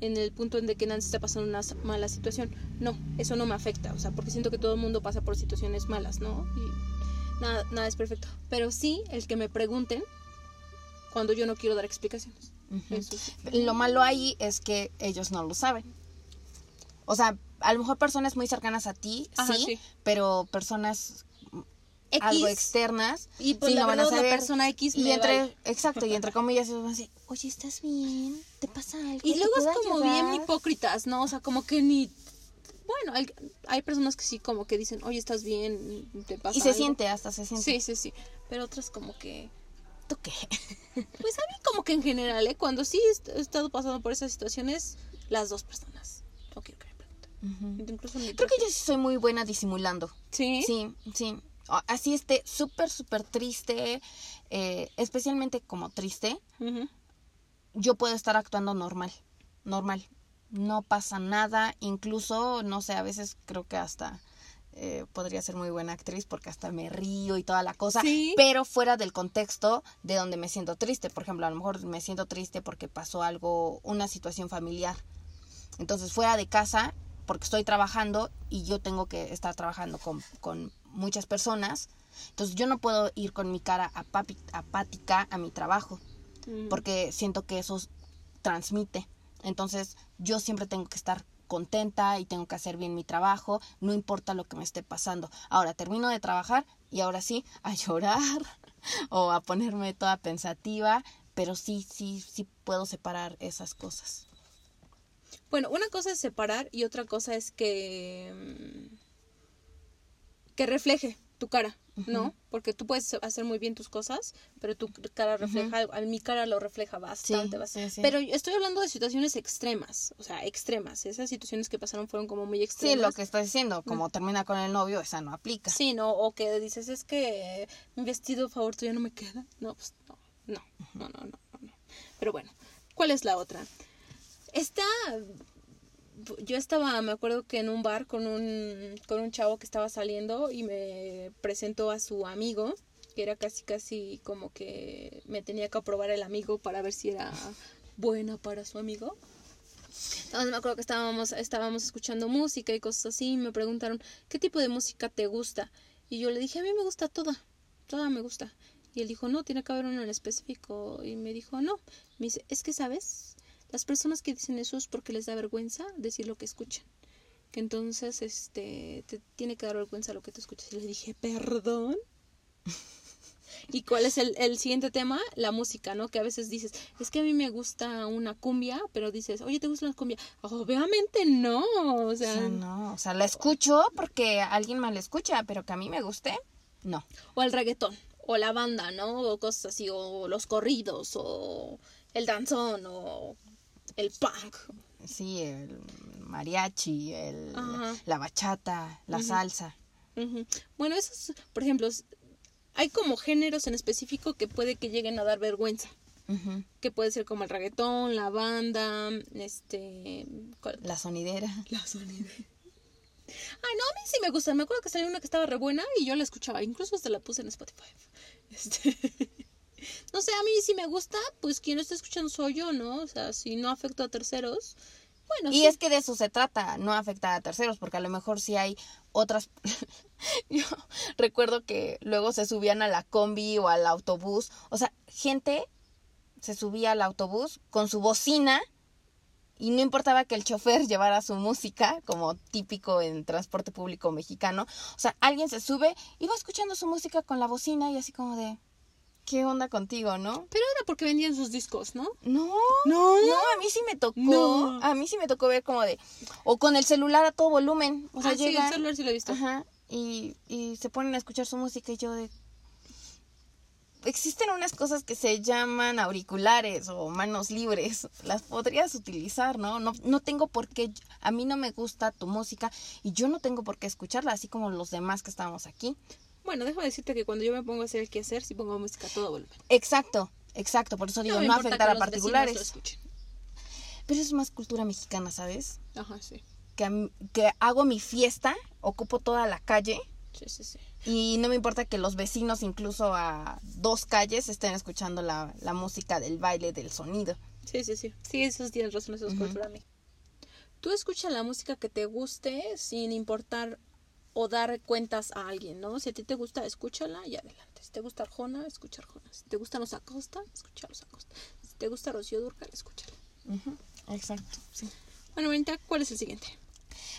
[SPEAKER 2] en el punto en de que Nancy está pasando una mala situación. No, eso no me afecta, o sea, porque siento que todo el mundo pasa por situaciones malas, ¿no? Y nada, nada es perfecto. Pero sí el que me pregunten cuando yo no quiero dar explicaciones.
[SPEAKER 1] Ujú.
[SPEAKER 2] Eso sí.
[SPEAKER 1] Lo malo ahí es que ellos no lo saben. O sea, a lo mejor personas muy cercanas a ti,
[SPEAKER 2] Ajá,
[SPEAKER 1] sí,
[SPEAKER 2] sí.
[SPEAKER 1] pero personas
[SPEAKER 2] X,
[SPEAKER 1] algo externas
[SPEAKER 2] y pues
[SPEAKER 1] sí lo van a saber.
[SPEAKER 2] persona X
[SPEAKER 1] y
[SPEAKER 2] me
[SPEAKER 1] entre
[SPEAKER 2] vale.
[SPEAKER 1] exacto y entre comillas ellos van a decir oye estás bien te pasa algo
[SPEAKER 2] Y
[SPEAKER 1] ¿Te
[SPEAKER 2] luego es como bien
[SPEAKER 1] ayudar?"
[SPEAKER 2] hipócritas, ¿no? O sea, como que ni... Bueno, hay, hay personas que sí como que dicen, oye, ¿estás bien? ¿Te pasa
[SPEAKER 1] y se
[SPEAKER 2] algo?".
[SPEAKER 1] siente hasta se siente
[SPEAKER 2] Sí, sí, sí. Pero otras como que...
[SPEAKER 1] ¿Tú qué?
[SPEAKER 2] Pues a mí como que en general, ¿eh? Cuando sí he estado pasando por esas situaciones, las dos personas. No quiero que me pregunten. Incluso
[SPEAKER 1] creo que yo sí soy muy buena disimulando
[SPEAKER 2] ¿Sí?
[SPEAKER 1] sí sí así esté súper súper triste eh, especialmente como triste yo puedo estar actuando normal, normal. No pasa nada, incluso, no sé, a veces creo que hasta eh, podría ser muy buena actriz porque hasta me río y toda la cosa,
[SPEAKER 2] Sí.
[SPEAKER 1] pero fuera del contexto de donde me siento triste. Por ejemplo, a lo mejor me siento triste porque pasó algo, una situación familiar. Entonces, fuera de casa, porque estoy trabajando y yo tengo que estar trabajando con, con muchas personas, entonces yo no puedo ir con mi cara apapi- apática a mi trabajo
[SPEAKER 2] Ujú.
[SPEAKER 1] porque siento que eso transmite. Entonces, yo siempre tengo que estar contenta y tengo que hacer bien mi trabajo, no importa lo que me esté pasando. Ahora termino de trabajar y ahora sí a llorar o a ponerme toda pensativa, pero sí, sí, sí puedo separar esas cosas.
[SPEAKER 2] Bueno, una cosa es separar y otra cosa es que... mm, que refleje tu cara, ¿no? Porque tú puedes hacer muy bien tus cosas, pero tu cara refleja, a mi cara lo refleja bastante,
[SPEAKER 1] Sí,
[SPEAKER 2] bastante.
[SPEAKER 1] sí, sí.
[SPEAKER 2] Pero estoy hablando de situaciones extremas, o sea, extremas. Esas situaciones que pasaron fueron como muy
[SPEAKER 1] Sí,
[SPEAKER 2] extremas.
[SPEAKER 1] lo que estoy diciendo, como termina con el novio, esa no aplica.
[SPEAKER 2] Sí, ¿no? O que dices, es que mi vestido favorito ya no me queda. No, pues no, no, no, no, no, no. no. Pero bueno, ¿cuál es la otra? Esta, yo estaba, me acuerdo que en un bar con un, con un chavo que estaba saliendo y me presentó a su amigo, que era casi, casi como que me tenía que aprobar el amigo para ver si era buena para su amigo. Entonces me acuerdo que estábamos, estábamos escuchando música y cosas así, y me preguntaron, ¿qué tipo de música te gusta? Y yo le dije, a mí me gusta toda, toda me gusta. Y él dijo, no, tiene que haber uno en específico. Y me dijo, no. Me dice, es que, ¿sabes? Las personas que dicen eso es porque les da vergüenza decir lo que escuchan. Que entonces, este, te tiene que dar vergüenza lo que te escuchas. Y le dije, perdón. ¿Y cuál es el, el, siguiente tema? La música, ¿no? Que a veces dices, es que a mí me gusta una cumbia, pero dices, oye, ¿te gusta la cumbia? Obviamente no, o sea...
[SPEAKER 1] O sea, no, o sea, la escucho porque alguien más la escucha, pero que a mí me guste, no.
[SPEAKER 2] O el reggaetón, o la banda, ¿no? O cosas así, o los corridos, o el danzón, o el punk.
[SPEAKER 1] Sí, el mariachi, el, la bachata, la salsa.
[SPEAKER 2] Bueno, esos, por ejemplo, hay como géneros en específico que puede que lleguen a dar vergüenza. Que puede ser como el reggaetón, la banda, este...
[SPEAKER 1] La sonidera.
[SPEAKER 2] La sonidera. Ah, no, a mí sí me gusta. Me acuerdo que salió una que estaba re buena y yo la escuchaba. Incluso hasta la puse en Spotify. Este... no sé, a mí sí me gusta. Pues quien lo está escuchando soy yo, ¿no? O sea, si no afecto a terceros. Bueno,
[SPEAKER 1] y es que de eso se trata, no afectar a terceros, porque a lo mejor sí hay otras... yo recuerdo que luego se subían a la combi o al autobús. O sea, gente se subía al autobús con su bocina y no importaba que el chofer llevara su música, como típico en transporte público mexicano. O sea, alguien se sube y va escuchando su música con la bocina y así como de, ¿qué onda contigo, no?
[SPEAKER 2] Pero era porque vendían sus discos, ¿no?
[SPEAKER 1] No, no, no, a mí sí me tocó, a mí sí me tocó ver como de, o con el celular a todo volumen. O sea,
[SPEAKER 2] ah, sí, el celular sí lo he visto.
[SPEAKER 1] Ajá, y, y se ponen a escuchar su música y yo de, existen unas cosas que se llaman auriculares o manos libres. Las podrías utilizar, ¿no? No, no tengo por qué, a mí no me gusta tu música y yo no tengo por qué escucharla, así como los demás que estamos aquí.
[SPEAKER 2] Bueno, déjame decirte que cuando yo me pongo a hacer el quehacer, sí pongo música a todo volumen.
[SPEAKER 1] Exacto, exacto, por eso digo, no, afectar a particulares. Pero eso es más cultura mexicana, ¿sabes?
[SPEAKER 2] Ajá, sí.
[SPEAKER 1] Que, que hago mi fiesta, ocupo toda la calle.
[SPEAKER 2] Sí, sí, sí.
[SPEAKER 1] Y no me importa que los vecinos, incluso a dos calles, estén escuchando la, la música del baile, del sonido.
[SPEAKER 2] Sí, sí, sí. Sí, eso tienes razón, eso es cultura a mí. Tú escuchas la música que te guste sin importar o dar cuentas a alguien, ¿no? Si a ti te gusta, escúchala y adelante. Si te gusta Arjona, escucha Arjona. Si te gustan los Acosta, escucha los Acosta. Si te gusta Rocío Durcal, escúchala.
[SPEAKER 1] Exacto, sí.
[SPEAKER 2] Bueno, Benita, ¿cuál es el siguiente?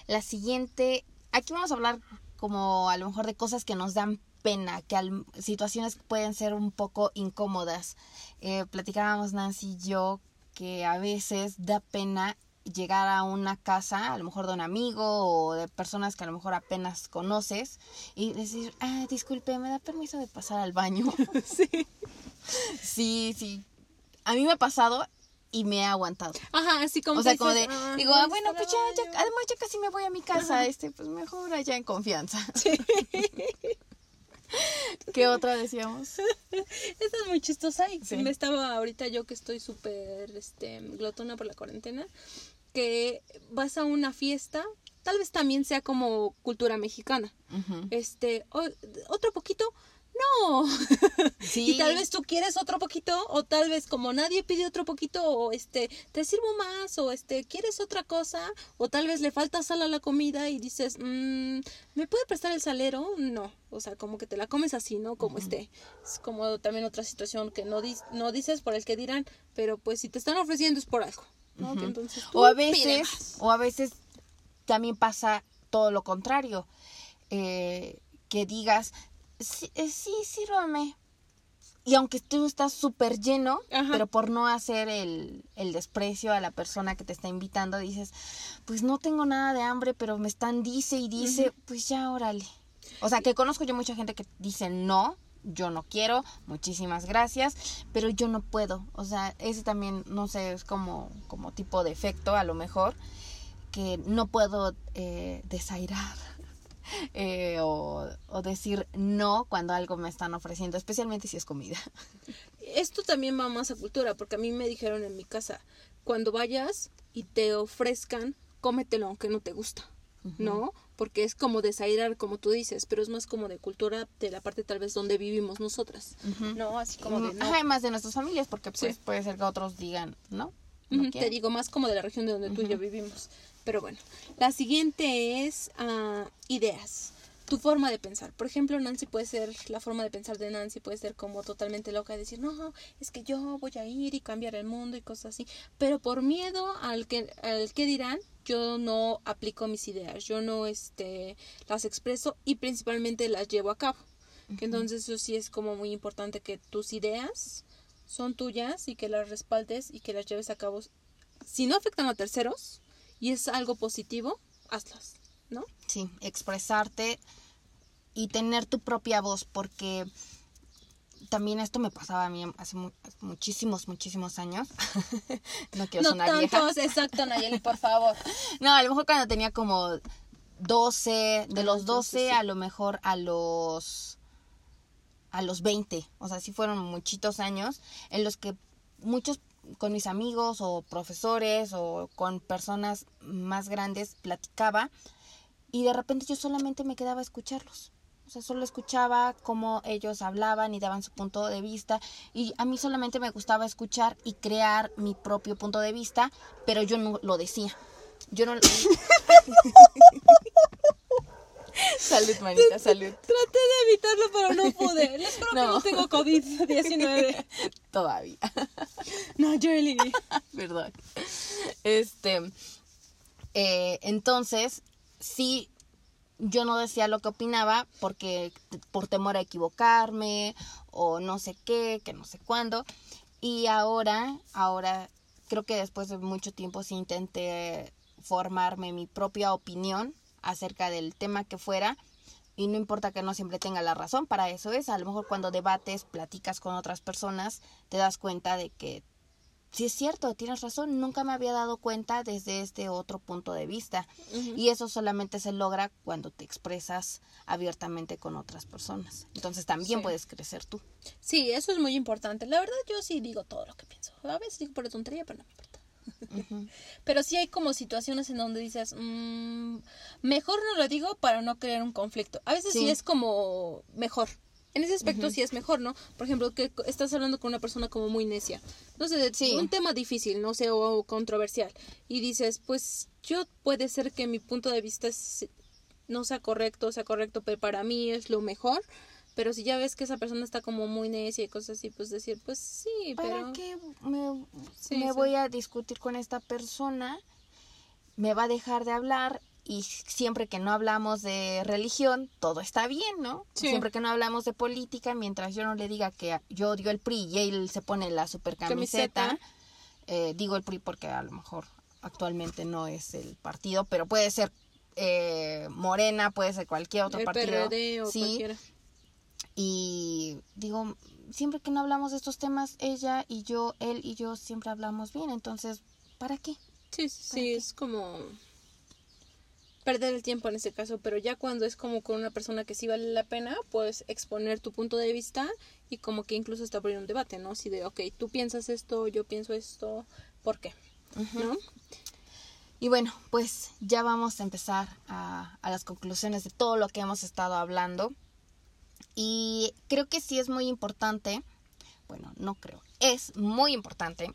[SPEAKER 1] La siguiente, aquí vamos a hablar como a lo mejor de cosas que nos dan pena, que al, situaciones pueden ser un poco incómodas. Eh, platicábamos Nancy y yo que a veces da pena llegar a una casa, a lo mejor de un amigo o de personas que a lo mejor apenas conoces y decir, ah, disculpe, ¿me da permiso de pasar al baño?
[SPEAKER 2] sí.
[SPEAKER 1] Sí, sí. A mí me ha pasado y me he aguantado.
[SPEAKER 2] Ajá, así como.
[SPEAKER 1] O sea, como de, digo, ah, bueno, pues ya, ya, además ya casi me voy a mi casa, este, pues mejor allá en confianza. Sí. ¿Qué otra decíamos?
[SPEAKER 2] Esta es muy chistosa y me estaba ahorita yo que estoy súper este, glotona por la cuarentena, que vas a una fiesta, tal vez también sea como cultura mexicana. Este, otro poquito, no. y tal vez tú quieres otro poquito o tal vez como nadie pide otro poquito o este te sirvo más o este quieres otra cosa o tal vez le falta sal a la comida y dices mmm, me puede prestar el salero no. O sea como que te la comes así no como este es como también otra situación que no no dices por el que dirán pero pues si te están ofreciendo es por algo ¿no? entonces
[SPEAKER 1] o a veces o a veces también pasa todo lo contrario eh, que digas sí, eh, sí sírvame. Y aunque tú estás súper lleno, pero por no hacer el, el, desprecio a la persona que te está invitando, dices, pues no tengo nada de hambre, pero me están dice y dice, pues ya órale. O sea, que conozco yo mucha gente que dice no, yo no quiero, muchísimas gracias, pero yo no puedo. O sea, ese también, no sé, es como, como tipo de efecto a lo mejor, que no puedo eh, desairar eh, o, decir no cuando algo me están ofreciendo, especialmente si es comida.
[SPEAKER 2] Esto también va más a cultura, porque a mí me dijeron en mi casa, cuando vayas y te ofrezcan, cómetelo aunque no te gusta, ¿no? Porque es como desairar, como tú dices, pero es más como de cultura de la parte tal vez donde vivimos nosotras, ¿no? Así como de...
[SPEAKER 1] No. de nuestras familias, porque pues puede ser que otros digan, ¿no?
[SPEAKER 2] Te digo más como de la región de donde tú y yo vivimos. Pero bueno, la siguiente es ah, ideas. Tu forma de pensar. Por ejemplo, Nancy puede ser, la forma de pensar de Nancy puede ser como totalmente loca, de decir, no, es que yo voy a ir y cambiar el mundo y cosas así. Pero por miedo al que, al que dirán, yo no aplico mis ideas, yo no este, las expreso y principalmente las llevo a cabo. Entonces eso sí es como muy importante que tus ideas son tuyas y que las respaldes y que las lleves a cabo. Si no afectan a terceros y es algo positivo, hazlas, ¿no?
[SPEAKER 1] Sí, expresarte y tener tu propia voz, porque también esto me pasaba a mí hace mu- muchísimos, muchísimos años. no quiero
[SPEAKER 2] no
[SPEAKER 1] sonar vieja.
[SPEAKER 2] exacto, Nayeli, por favor.
[SPEAKER 1] No, a lo mejor cuando tenía como 12, de
[SPEAKER 2] Ah,
[SPEAKER 1] los
[SPEAKER 2] entonces
[SPEAKER 1] 12
[SPEAKER 2] sí.
[SPEAKER 1] a lo mejor a los a los 20, o sea, sí fueron muchitos años en los que muchos con mis amigos o profesores o con personas más grandes platicaba y de repente yo solamente me quedaba a escucharlos. O sea, solo escuchaba cómo ellos hablaban y daban su punto de vista. Y a mí solamente me gustaba escuchar y crear mi propio punto de vista, pero yo no lo decía. Yo no... salud, manita, salud.
[SPEAKER 2] Traté de evitarlo, pero no pude. Les juro que
[SPEAKER 1] No.
[SPEAKER 2] no tengo COVID-19.
[SPEAKER 1] Todavía.
[SPEAKER 2] Nayeli.
[SPEAKER 1] Perdón. Este. eh, entonces, sí, yo no decía lo que opinaba porque por temor a equivocarme o no sé qué, que no sé cuándo. Y ahora, ahora creo que después de mucho tiempo sí intenté formarme mi propia opinión acerca del tema que fuera. Y no importa que no siempre tenga la razón, para eso es. A lo mejor cuando debates, platicas con otras personas, te das cuenta de que sí es cierto, tienes razón, nunca me había dado cuenta desde este otro punto de vista. Y eso solamente se logra cuando te expresas abiertamente con otras personas. Entonces también
[SPEAKER 2] Sí.
[SPEAKER 1] puedes crecer tú.
[SPEAKER 2] Sí, eso es muy importante. La verdad, yo sí digo todo lo que pienso. A veces digo por tontería, pero no me importa. Pero sí hay como situaciones en donde dices, "Mm, mejor no lo digo para no crear un conflicto. A veces sí,
[SPEAKER 1] Sí.
[SPEAKER 2] es como mejor. En ese aspecto sí es mejor, ¿no? Por ejemplo, que estás hablando con una persona como muy necia. No sé,
[SPEAKER 1] Sí.
[SPEAKER 2] un tema difícil, no sé, o controversial. Y dices, pues yo puede ser que mi punto de vista no sea correcto, sea correcto, pero para mí es lo mejor. Pero si ya ves que esa persona está como muy necia y cosas así, pues decir, pues sí,
[SPEAKER 1] ¿Para
[SPEAKER 2] pero...
[SPEAKER 1] qué me,
[SPEAKER 2] Sí,
[SPEAKER 1] me
[SPEAKER 2] sí.
[SPEAKER 1] voy a discutir con esta persona? Me va a dejar de hablar y siempre que no hablamos de religión, todo está bien, ¿no?
[SPEAKER 2] Sí.
[SPEAKER 1] Siempre que no hablamos de política, mientras yo no le diga que yo odio el PRI y él se pone la super camiseta, eh, digo el PRI porque a lo mejor actualmente no es el partido, pero puede ser eh, Morena, puede ser cualquier otro
[SPEAKER 2] el
[SPEAKER 1] partido.
[SPEAKER 2] PRD o
[SPEAKER 1] sí,
[SPEAKER 2] cualquiera.
[SPEAKER 1] y digo, siempre que no hablamos de estos temas, ella y yo, él y yo siempre hablamos bien, entonces, ¿para qué?
[SPEAKER 2] Sí, sí,
[SPEAKER 1] ¿Para qué?
[SPEAKER 2] es como perder el tiempo en ese caso, pero ya cuando es como con una persona que sí vale la pena, puedes exponer tu punto de vista y como que incluso hasta abrir un debate, ¿no? Si de, ok, tú piensas esto, yo pienso esto, ¿por qué? ¿No?
[SPEAKER 1] Y bueno, pues ya vamos a empezar a, a las conclusiones de todo lo que hemos estado hablando. Y creo que sí es muy importante, bueno, no creo, es muy importante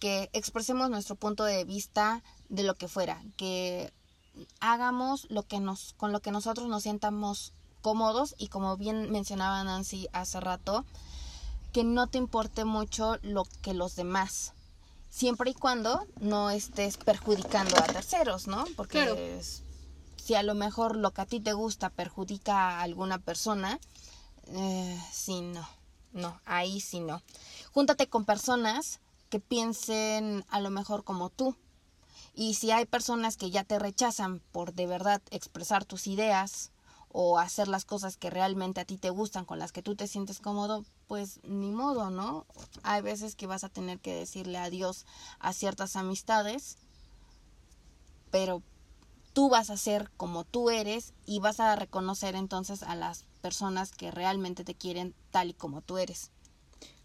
[SPEAKER 1] que expresemos nuestro punto de vista de lo que fuera, que hagamos lo que nos, con lo que nosotros nos sientamos cómodos y como bien mencionaba Nancy hace rato, que no te importe mucho lo que los demás siempre y cuando no estés perjudicando a terceros, ¿no? Porque
[SPEAKER 2] Claro.
[SPEAKER 1] es- si a lo mejor lo que a ti te gusta perjudica a alguna persona, eh, sí, no, no, ahí sí no. Júntate con personas que piensen a lo mejor como tú. Y si hay personas que ya te rechazan por de verdad expresar tus ideas o hacer las cosas que realmente a ti te gustan, con las que tú te sientes cómodo, pues ni modo, ¿no? Hay veces que vas a tener que decirle adiós a ciertas amistades, pero tú vas a ser como tú eres y vas a reconocer entonces a las personas que realmente te quieren tal y como tú eres.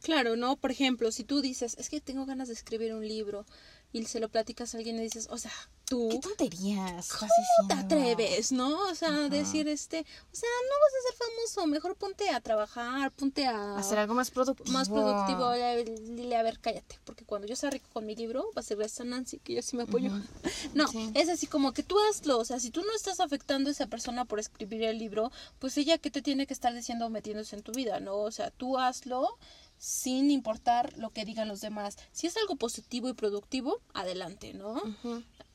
[SPEAKER 2] Claro, ¿no? Por ejemplo, si tú dices, es que tengo ganas de escribir un libro y se lo platicas a alguien y dices, o sea, tú.
[SPEAKER 1] ¿Qué tonterías
[SPEAKER 2] ¿Cómo te atreves, no? O sea, decir este, o sea, no vas a ser famoso, mejor ponte a trabajar, ponte a
[SPEAKER 1] Hacer algo más productivo.
[SPEAKER 2] más productivo. Le- Dile, a ver, cállate, porque cuando yo sea rico con mi libro, va a ser gracias a Nancy, que yo sí me apoyo. No,
[SPEAKER 1] Sí.
[SPEAKER 2] es así como que tú hazlo, o sea, si tú no estás afectando a esa persona por escribir el libro, pues ella que te tiene que estar diciendo metiéndose en tu vida, ¿no? O sea, tú hazlo sin importar lo que digan los demás. Si es algo positivo y productivo, adelante, ¿no?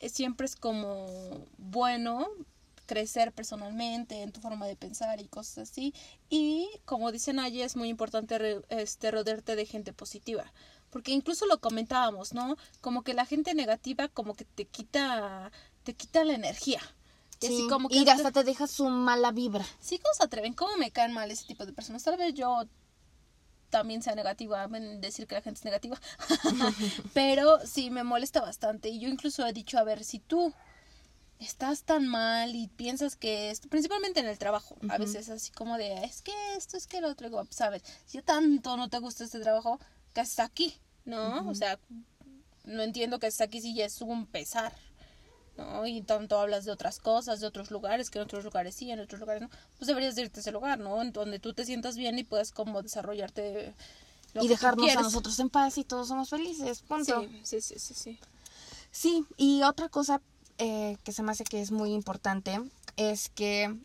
[SPEAKER 2] Eh, Siempre es como bueno crecer personalmente en tu forma de pensar y cosas así. Y como dicen allí, es muy importante re- este, rodearte de gente positiva. Porque incluso lo comentábamos, ¿no? Como que la gente negativa como que te quita, te quita la energía. Y así
[SPEAKER 1] Sí,
[SPEAKER 2] como que
[SPEAKER 1] y hasta te deja su mala vibra.
[SPEAKER 2] Sí, ¿cómo se atreven? ¿Cómo me caen mal ese tipo de personas? Tal vez yo también sea negativa en decir que la gente es negativa. Pero sí, me molesta bastante. Y yo incluso he dicho, a ver, si tú estás tan mal y piensas que esto, principalmente en el trabajo, a veces así como de, es que esto, es que lo otro, digo, sabes, si tanto no te gusta este trabajo, ¿qué haces aquí? ¿No? O sea, no entiendo que estés aquí si ya es un pesar. ¿No? Y tanto hablas de otras cosas, de otros lugares, que en otros lugares sí, en otros lugares no, pues deberías de irte a ese lugar, ¿no? En donde tú te sientas bien y puedas como desarrollarte lo
[SPEAKER 1] y
[SPEAKER 2] que tú
[SPEAKER 1] dejarnos a nosotros en paz y todos somos felices. Punto.
[SPEAKER 2] Sí, sí, sí, sí, sí.
[SPEAKER 1] Sí, y otra cosa eh, que se me hace que es muy importante es que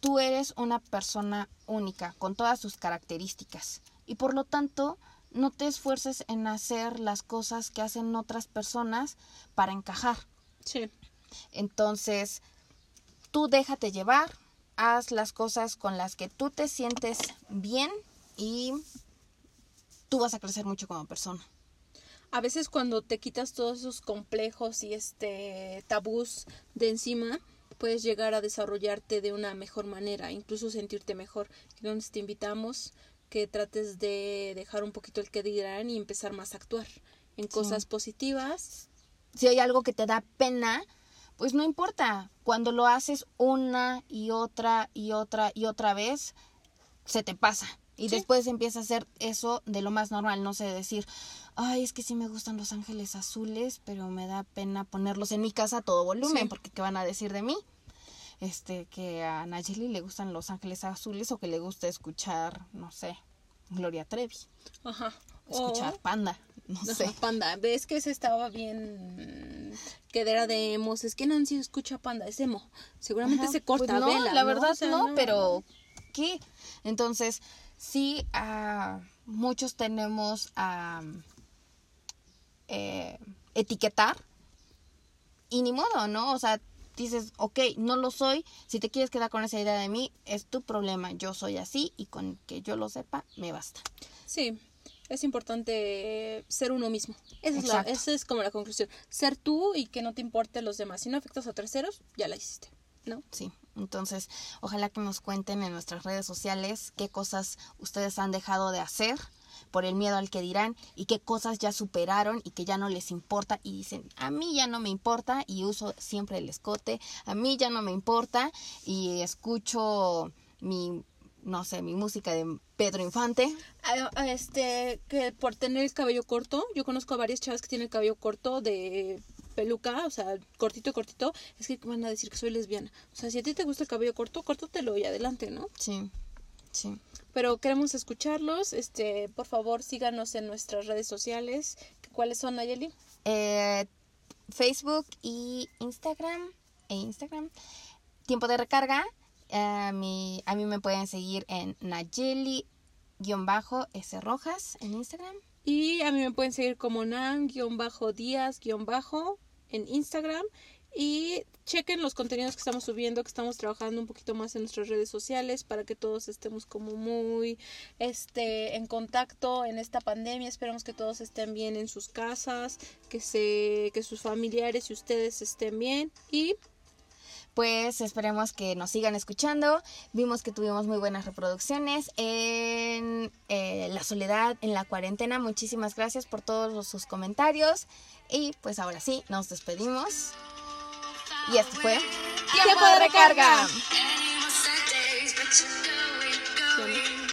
[SPEAKER 1] tú eres una persona única con todas sus características y por lo tanto no te esfuerces en hacer las cosas que hacen otras personas para encajar.
[SPEAKER 2] Sí,
[SPEAKER 1] Entonces, tú déjate llevar, haz las cosas con las que tú te sientes bien y tú vas a crecer mucho como persona.
[SPEAKER 2] a veces cuando te quitas todos esos complejos y este tabús de encima, puedes llegar a desarrollarte de una mejor manera, incluso sentirte mejor. Entonces te invitamos que trates de dejar un poquito el que dirán y empezar más a actuar en cosas positivas.
[SPEAKER 1] Si hay algo que te da pena, pues no importa. Cuando lo haces una y otra y otra y otra vez, se te pasa. Y
[SPEAKER 2] Sí.
[SPEAKER 1] después empieza a hacer eso de lo más normal, no sé, decir, ay, es que sí me gustan los ángeles azules, pero me da pena ponerlos en mi casa a todo volumen,
[SPEAKER 2] Sí.
[SPEAKER 1] porque ¿qué van a decir de mí? Este, que a Nayeli le gustan los ángeles azules o que le gusta escuchar, no sé, Gloria Trevi,
[SPEAKER 2] Ajá.
[SPEAKER 1] escuchar
[SPEAKER 2] O-
[SPEAKER 1] Panda, no sé.
[SPEAKER 2] Panda, ves que ese estaba bien que era de emos, es que Nancy escucha Panda, es emo. Seguramente
[SPEAKER 1] Ajá,
[SPEAKER 2] se corta
[SPEAKER 1] pues no,
[SPEAKER 2] vela.
[SPEAKER 1] la
[SPEAKER 2] ¿no?
[SPEAKER 1] verdad
[SPEAKER 2] O sea,
[SPEAKER 1] no, pero ¿qué? Entonces, sí, ah, muchos tenemos a eh, etiquetar y ni modo, ¿no? O sea, dices, ok, no lo soy, si te quieres quedar con esa idea de mí, es tu problema, yo soy así y con que yo lo sepa, me basta.
[SPEAKER 2] Sí, es importante ser uno mismo. Esa es, la, esa es como la conclusión. Ser tú y que no te importen los demás. Si no afectas a terceros, ya la hiciste, ¿no?
[SPEAKER 1] Sí, entonces ojalá que nos cuenten en nuestras redes sociales qué cosas ustedes han dejado de hacer por el miedo al que dirán y qué cosas ya superaron y que ya no les importa y dicen, a mí ya no me importa y uso siempre el escote, a mí ya no me importa y escucho mi, no sé, mi música de Pedro Infante.
[SPEAKER 2] A- a Este, que por tener el cabello corto, yo conozco a varias chavas que tienen el cabello corto de peluca, o sea, cortito, cortito, es que van a decir que soy lesbiana. O sea, si a ti te gusta el cabello corto, córtatelo y adelante, ¿no?
[SPEAKER 1] Sí, sí.
[SPEAKER 2] Pero queremos escucharlos, este, por favor, síganos en nuestras redes sociales. ¿Cuáles son, Nayeli?
[SPEAKER 1] Eh, Facebook y Instagram. E Instagram. Tiempo de recarga. A mí, a mí me pueden seguir en Nayeli-S Rojas en Instagram.
[SPEAKER 2] Y a mí me pueden seguir como nan-díaz- en Instagram. Y chequen los contenidos que estamos subiendo, que estamos trabajando un poquito más en nuestras redes sociales para que todos estemos como muy este en contacto en esta pandemia. Esperamos que todos estén bien en sus casas, que se que sus familiares y ustedes estén bien y
[SPEAKER 1] Pues esperemos que nos sigan escuchando. Vimos que tuvimos muy buenas reproducciones en eh, La Soledad, en la cuarentena. Muchísimas gracias por todos sus comentarios. Y pues ahora sí, nos despedimos. Y esto fue
[SPEAKER 2] Tiempo de recarga.